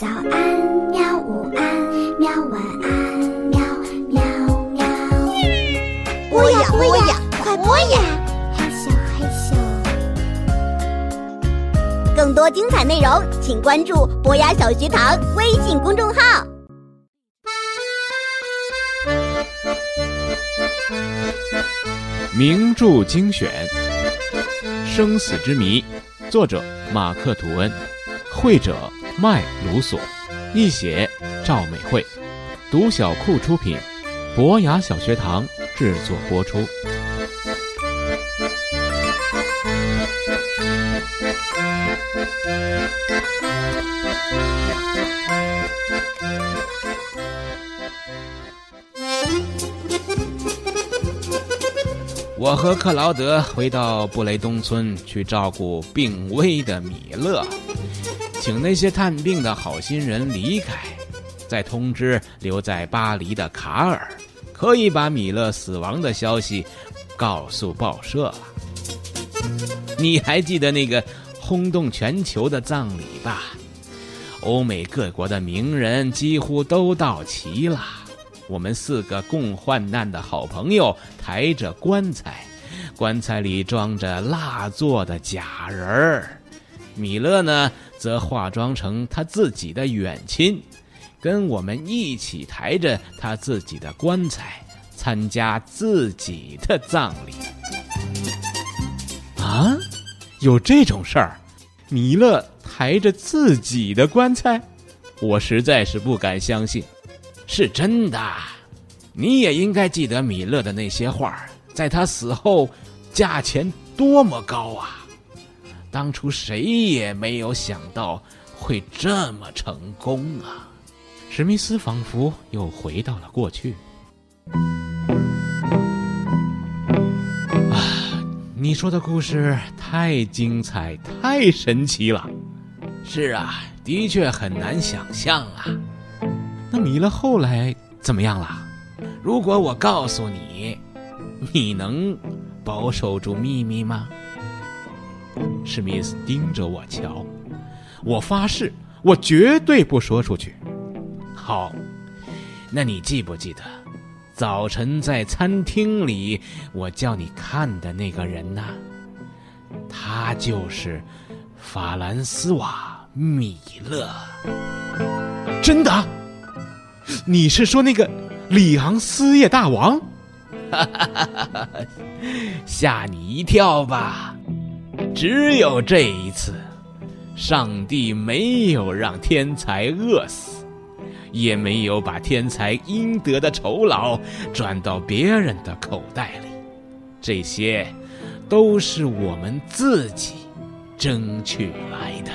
早安，喵！午安，喵！晚安，喵喵喵！播呀播呀，快播呀！嘿咻，嘿咻。更多精彩内容，请关注博雅小学堂微信公众号。名著精选，《生死之谜》，作者马克·吐温，绘者麦卢索，译写赵美惠，读小库出品，博雅小学堂制作播出。我和克劳德回到布雷东村去照顾病危的米勒，请那些探病的好心人离开，再通知留在巴黎的卡尔，可以把米勒死亡的消息告诉报社了。你还记得那个轰动全球的葬礼吧？欧美各国的名人几乎都到齐了。我们四个共患难的好朋友抬着棺材，棺材里装着蜡做的假人儿。米勒呢，则化妆成他自己的远亲，跟我们一起抬着他自己的棺材，参加自己的葬礼。啊，有这种事儿？米勒抬着自己的棺材，我实在是不敢相信。是真的，你也应该记得米勒的那些画，在他死后，价钱多么高啊！当初谁也没有想到会这么成功啊！史密斯仿佛又回到了过去。啊，你说的故事太精彩，太神奇了。是啊，的确很难想象啊。那米勒后来怎么样了？如果我告诉你，你能保守住秘密吗？史密斯盯着我瞧，我发誓，我绝对不说出去。好，那你记不记得，早晨在餐厅里我叫你看的那个人呢？他就是法兰斯瓦·米勒。真的？你是说那个里昂斯叶大王？吓你一跳吧！只有这一次，上帝没有让天才饿死，也没有把天才应得的酬劳转到别人的口袋里，这些都是我们自己争取来的。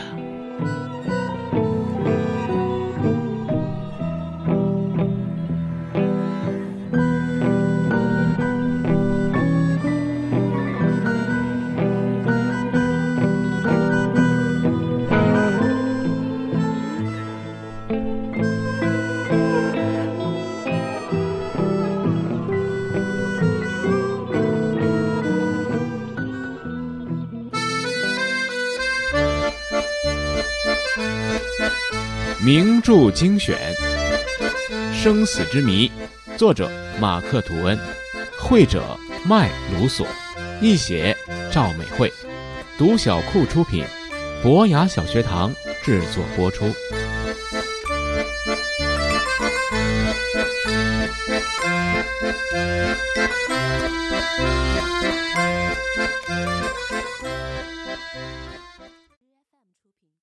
名著精选，《生死之谜》，作者马克·吐温，绘者麦卢索，译写赵美惠，读小库出品，博雅小学堂制作播出。